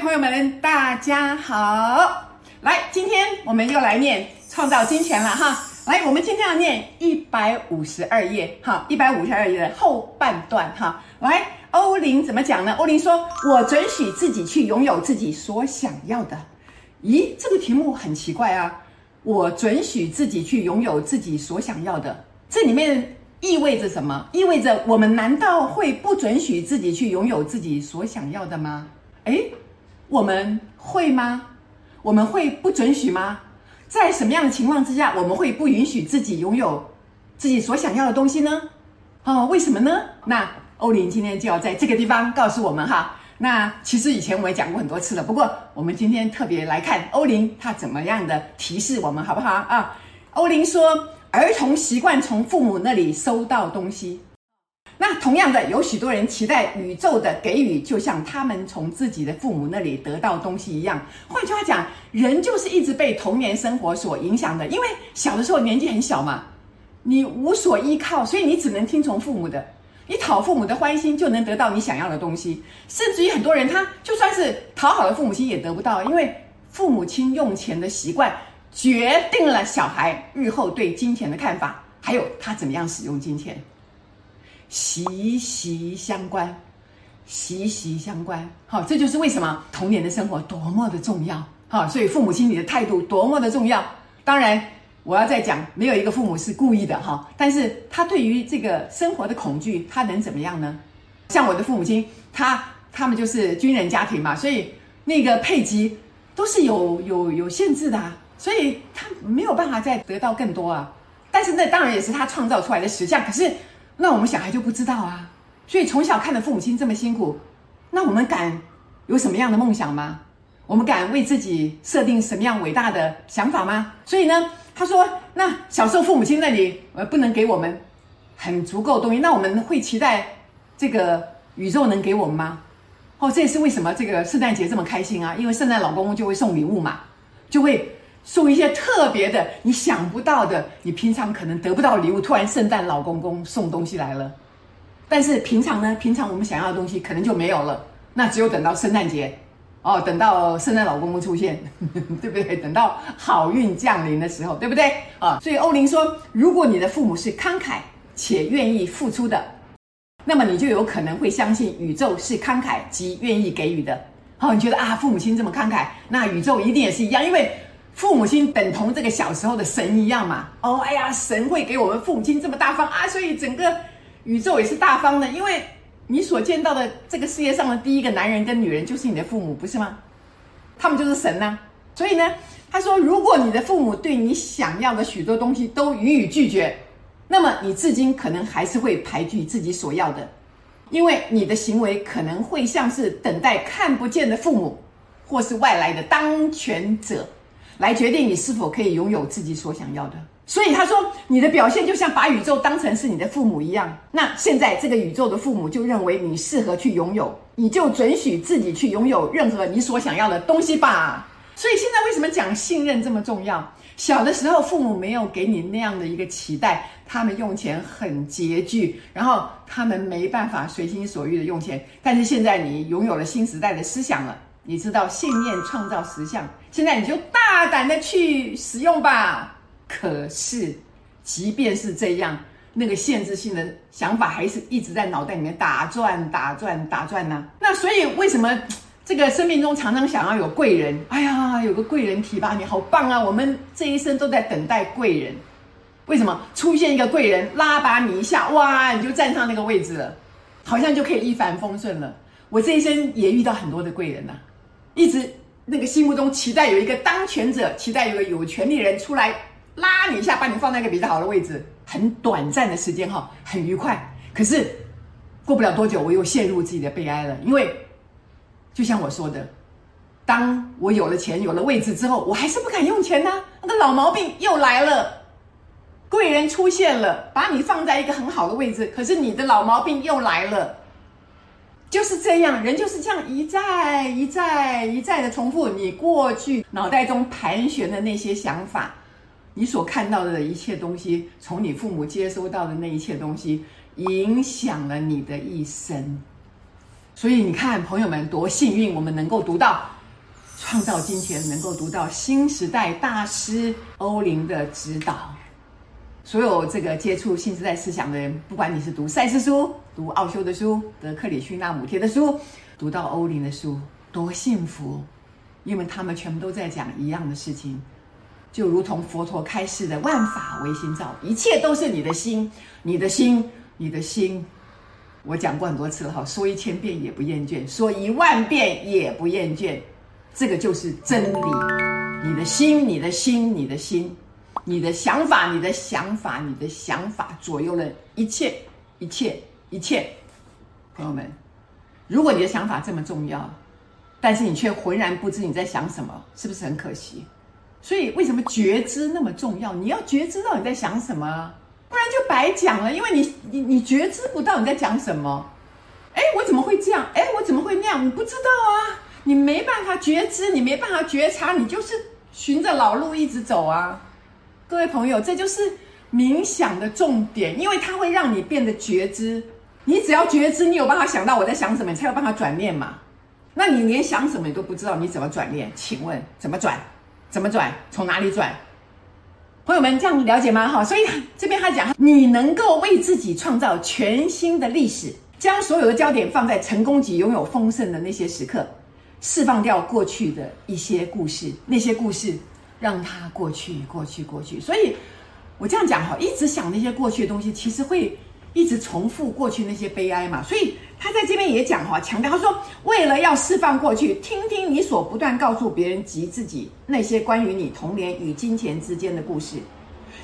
朋友们，大家好！来，今天我们又来念《创造金钱》了哈。来，我们今天要念一百五十二页哈，一百五十二页的后半段哈。来，欧林怎么讲呢？欧林说：“我准许自己去拥有自己所想要的。”咦，这个题目很奇怪啊！我准许自己去拥有自己所想要的，这里面意味着什么？意味着我们难道会不准许自己去拥有自己所想要的吗？诶，我们会吗？我们会不准许吗？在什么样的情况之下，我们会不允许自己拥有自己所想要的东西呢？哦，为什么呢？那欧林今天就要在这个地方告诉我们哈。那其实以前我也讲过很多次了，不过我们今天特别来看欧林他怎么样的提示我们，好不好啊？欧林说，儿童习惯从父母那里收到东西。那同样的，有许多人期待宇宙的给予，就像他们从自己的父母那里得到东西一样。换句话讲，人就是一直被童年生活所影响的。因为小的时候年纪很小嘛，你无所依靠，所以你只能听从父母的。你讨父母的欢心，就能得到你想要的东西。甚至于很多人，他就算是讨好了父母亲，也得不到，因为父母亲用钱的习惯，决定了小孩日后对金钱的看法，还有他怎么样使用金钱。息息相关，息息相关。好，这就是为什么童年的生活多么的重要。好，所以父母亲你的态度多么的重要。当然，我要再讲，没有一个父母是故意的哈。但是他对于这个生活的恐惧，他能怎么样呢？像我的父母亲，他他们就是军人家庭嘛，所以那个配给都是有有有限制的啊，所以他没有办法再得到更多啊。但是那当然也是他创造出来的实相。可是。那我们小孩就不知道啊，所以从小看着父母亲这么辛苦，那我们敢有什么样的梦想吗？我们敢为自己设定什么样伟大的想法吗？所以呢，他说，那小时候父母亲那里呃不能给我们很足够东西，那我们会期待这个宇宙能给我们吗？哦，这也是为什么这个圣诞节这么开心啊，因为圣诞老公公就会送礼物嘛，就会。送一些特别的，你想不到的，你平常可能得不到礼物，突然圣诞老公公送东西来了。但是平常呢，平常我们想要的东西可能就没有了，那只有等到圣诞节，哦，等到圣诞老公公出现，对不对？等到好运降临的时候，对不对？啊，所以欧林说，如果你的父母是慷慨且愿意付出的，那么你就有可能会相信宇宙是慷慨及愿意给予的。好，你觉得啊，父母亲这么慷慨，那宇宙一定也是一样，因为。父母亲等同这个小时候的神一样嘛？哦，哎呀，神会给我们父母亲这么大方啊，所以整个宇宙也是大方的。因为你所见到的这个世界上的第一个男人跟女人就是你的父母，不是吗？他们就是神呐。所以呢，他说，如果你的父母对你想要的许多东西都予以拒绝，那么你至今可能还是会排拒自己所要的，因为你的行为可能会像是等待看不见的父母，或是外来的当权者。来决定你是否可以拥有自己所想要的。所以他说，你的表现就像把宇宙当成是你的父母一样。那现在这个宇宙的父母就认为你适合去拥有，你就准许自己去拥有任何你所想要的东西吧。所以现在为什么讲信任这么重要？小的时候父母没有给你那样的一个期待，他们用钱很拮据，然后他们没办法随心所欲的用钱。但是现在你拥有了新时代的思想了。你知道信念创造实相，现在你就大胆的去使用吧。可是，即便是这样，那个限制性的想法还是一直在脑袋里面打转、打转、打转呢。那所以，为什么这个生命中常常想要有贵人？哎呀，有个贵人提拔你，好棒啊！我们这一生都在等待贵人。为什么出现一个贵人拉拔你一下，哇，你就站上那个位置了，好像就可以一帆风顺了？我这一生也遇到很多的贵人呐、一直那个心目中期待有一个当权者，期待有个有权力的人出来拉你一下，把你放在一个比较好的位置，很短暂的时间哈，很愉快。可是过不了多久，我又陷入自己的悲哀了，因为就像我说的，当我有了钱、有了位置之后，我还是不敢用钱呢、啊。那个老毛病又来了，贵人出现了，把你放在一个很好的位置，可是你的老毛病又来了。就是这样，人就是这样一再一再一再的重复你过去脑袋中盘旋的那些想法，你所看到的一切东西，从你父母接收到的那一切东西，影响了你的一生。所以你看，朋友们多幸运，我们能够读到《创造金钱》，能够读到新时代大师欧林的指导。所有这个接触新时代思想的人，不管你是读赛斯书、读奥修的书、德克里希那穆提的书，读到欧林的书，多幸福！因为他们全部都在讲一样的事情，就如同佛陀开示的“万法唯心造”，一切都是你的心，你的心，你的心。我讲过很多次了哈，说一千遍也不厌倦，说一万遍也不厌倦，这个就是真理。你的心，你的心，你的心，你的想法，你的想法，你的想法左右了一切，一切，一切。朋友们，如果你的想法这么重要，但是你却浑然不知你在想什么，是不是很可惜？所以为什么觉知那么重要？你要觉知到你在想什么，不然就白讲了。因为你你你觉知不到你在讲什么。哎，我怎么会这样？哎，我怎么会那样？你不知道啊，你没办法觉知，你没办法觉察，你就是循着老路一直走啊。各位朋友，这就是冥想的重点，因为它会让你变得觉知。你只要觉知，你有办法想到我在想什么，你才有办法转念嘛。那你连想什么你都不知道，你怎么转念？请问怎么转？怎么转？从哪里转？朋友们，这样了解吗？哈，所以这边他讲，你能够为自己创造全新的历史，将所有的焦点放在成功及拥有丰盛的那些时刻，释放掉过去的一些故事，那些故事让它过去，过去，过去。所以我这样讲哈，一直想那些过去的东西，其实会一直重复过去那些悲哀嘛，所以。他在这边也讲哈，强调他说，为了要释放过去，听听你所不断告诉别人及自己那些关于你童年与金钱之间的故事，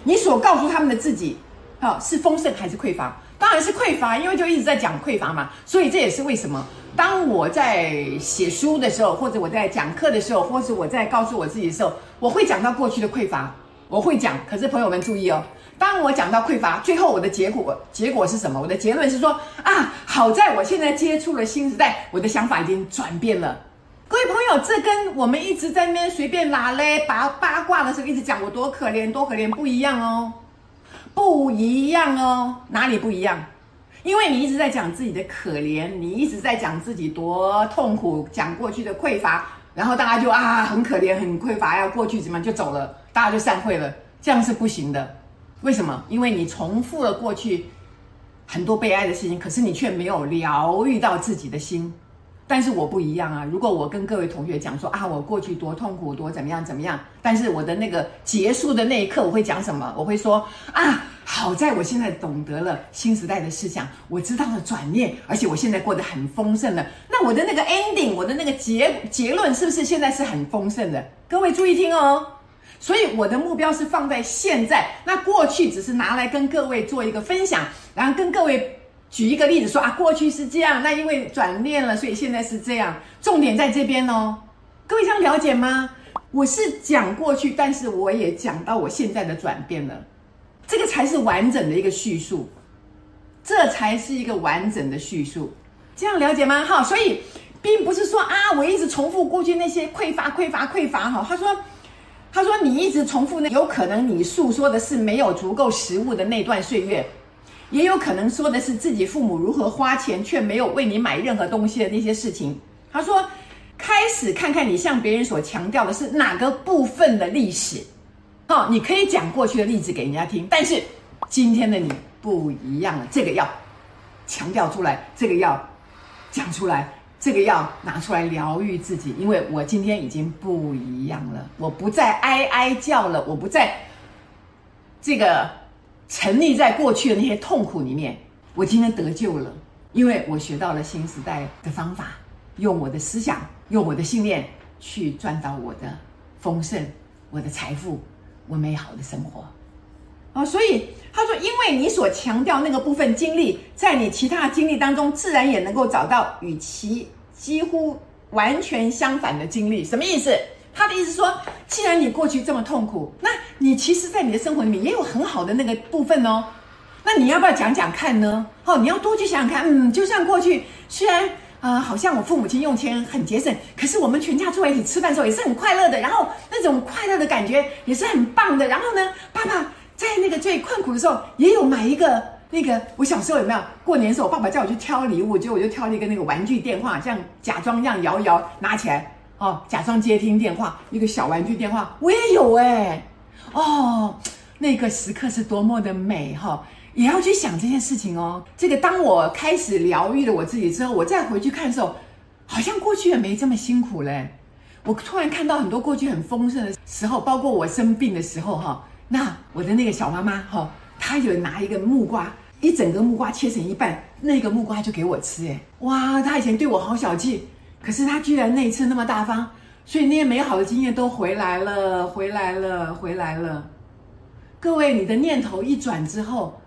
你所告诉他们的自己，啊，是丰盛还是匮乏？当然是匮乏，因为就一直在讲匮乏嘛。所以这也是为什么，当我在写书的时候，或者我在讲课的时候，或者我在告诉我自己的时候，我会讲到过去的匮乏，我会讲。可是朋友们注意哦。当我讲到匮乏，最后我的结果结果是什么？我的结论是说啊，好在我现在接触了新时代，我的想法已经转变了。各位朋友，这跟我们一直在那边随便拉嘞八八卦的时候一直讲我多可怜多可怜不一样哦，不一样哦，哪里不一样？因为你一直在讲自己的可怜，你一直在讲自己多痛苦，讲过去的匮乏，然后大家就啊很可怜很匮乏，要过去怎么样就走了，大家就散会了，这样是不行的。为什么？因为你重复了过去很多悲哀的事情，可是你却没有疗愈到自己的心。但是我不一样啊！如果我跟各位同学讲说啊，我过去多痛苦，多怎么样怎么样，但是我的那个结束的那一刻，我会讲什么？我会说啊，好在我现在懂得了新时代的思想，我知道了转念，而且我现在过得很丰盛了。那我的那个 ending，我的那个结结论，是不是现在是很丰盛的？各位注意听哦。所以我的目标是放在现在，那过去只是拿来跟各位做一个分享，然后跟各位举一个例子说啊，过去是这样，那因为转念了，所以现在是这样。重点在这边哦，各位这样了解吗？我是讲过去，但是我也讲到我现在的转变了，这个才是完整的一个叙述，这才是一个完整的叙述，这样了解吗？哈，所以并不是说啊，我一直重复过去那些匮乏、匮乏、匮乏。哈，他说。他说：“你一直重复那，有可能你诉说的是没有足够食物的那段岁月，也有可能说的是自己父母如何花钱却没有为你买任何东西的那些事情。”他说：“开始看看你向别人所强调的是哪个部分的历史，哦，你可以讲过去的例子给人家听，但是今天的你不一样了，这个要强调出来，这个要讲出来。”这个要拿出来疗愈自己，因为我今天已经不一样了，我不再哀哀叫了，我不再这个沉溺在过去的那些痛苦里面。我今天得救了，因为我学到了新时代的方法，用我的思想，用我的信念去赚到我的丰盛、我的财富、我美好的生活。啊，所以他说，因为你所强调那个部分经历，在你其他经历当中，自然也能够找到与其几乎完全相反的经历。什么意思？他的意思说，既然你过去这么痛苦，那你其实，在你的生活里面也有很好的那个部分哦。那你要不要讲讲看呢？哦，你要多去想想看。嗯，就像过去，虽然、呃，好像我父母亲用钱很节省，可是我们全家坐在一起吃饭的时候也是很快乐的，然后那种快乐的感觉也是很棒的。然后呢，爸爸。在那个最困苦的时候，也有买一个那个我小时候有没有过年的时候，我爸爸叫我去挑礼物，结果我就挑了一个那个玩具电话，这样假装这样摇一摇拿起来，哦，假装接听电话，一个小玩具电话，我也有哎，哦，那个时刻是多么的美哈，也要去想这件事情哦。这个当我开始疗愈了我自己之后，我再回去看的时候，好像过去也没这么辛苦嘞。我突然看到很多过去很丰盛的时候，包括我生病的时候哈，那我的那个小妈妈哈，她有拿一个木瓜，一整个木瓜切成一半，那个木瓜就给我吃诶，哇，她以前对我好小气，可是她居然那一次那么大方，所以那些美好的经验都回来了，回来了，回来了。各位，你的念头一转之后，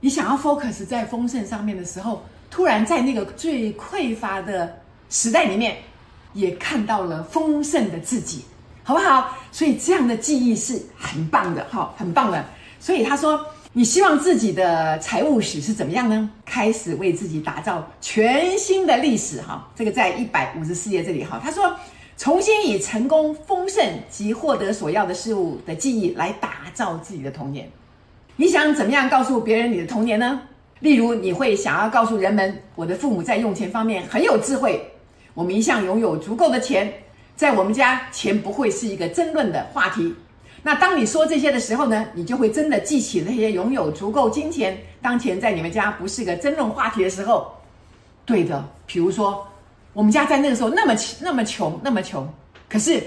你想要 focus 在丰盛上面的时候，突然在那个最匮乏的时代里面。也看到了丰盛的自己，好不好？所以这样的记忆是很棒的，哈，很棒的。所以他说：“你希望自己的财务史是怎么样呢？开始为自己打造全新的历史，哈。这个在一百五十四页这里，哈。他说：重新以成功、丰盛及获得所要的事物的记忆来打造自己的童年。你想怎么样告诉别人你的童年呢？例如，你会想要告诉人们，我的父母在用钱方面很有智慧。”我们一向拥有足够的钱，在我们家钱不会是一个争论的话题。那当你说这些的时候呢，你就会真的记起那些拥有足够金钱，当钱在你们家不是一个争论话题的时候。对的，比如说我们家在那个时候那么那么穷，那么穷，可是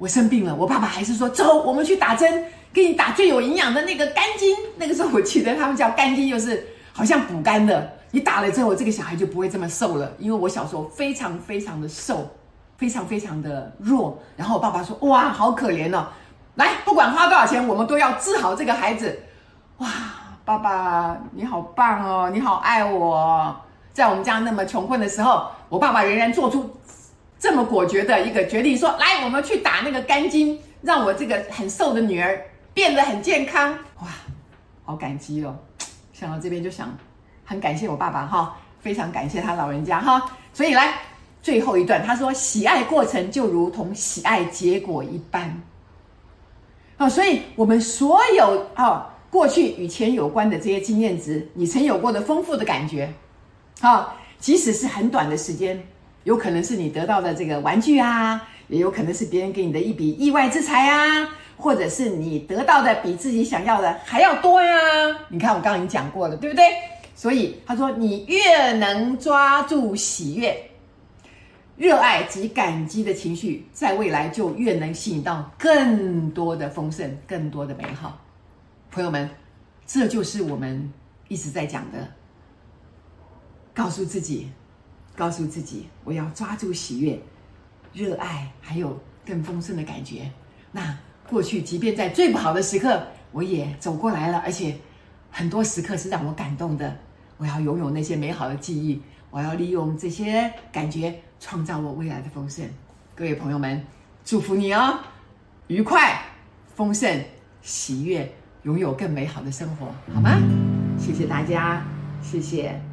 我生病了，我爸爸还是说走，我们去打针，给你打最有营养的那个肝精。那个时候我记得他们叫肝精，就是好像补肝的。你打了之后，这个小孩就不会这么瘦了。因为我小时候非常非常的瘦，非常非常的弱。然后我爸爸说：“哇，好可怜哦！来，不管花多少钱，我们都要治好这个孩子。”哇，爸爸你好棒哦，你好爱我。在我们家那么穷困的时候，我爸爸仍然做出这么果决的一个决定，说：“来，我们去打那个肝经，让我这个很瘦的女儿变得很健康。”哇，好感激哦！想到这边就想。很感谢我爸爸哈，非常感谢他老人家哈。所以来最后一段，他说：“喜爱过程就如同喜爱结果一般。”啊，所以我们所有啊过去与钱有关的这些经验值，你曾有过的丰富的感觉，啊，即使是很短的时间，有可能是你得到的这个玩具啊，也有可能是别人给你的一笔意外之财啊，或者是你得到的比自己想要的还要多呀。你看我刚刚已经讲过了，对不对？所以他说，你越能抓住喜悦、热爱及感激的情绪，在未来就越能吸引到更多的丰盛、更多的美好。朋友们，这就是我们一直在讲的：告诉自己，告诉自己，我要抓住喜悦、热爱，还有更丰盛的感觉。那过去，即便在最不好的时刻，我也走过来了，而且很多时刻是让我感动的。我要拥有那些美好的记忆，我要利用这些感觉创造我未来的丰盛。各位朋友们，祝福你哦，愉快、丰盛、喜悦，拥有更美好的生活，好吗？谢谢大家，谢谢。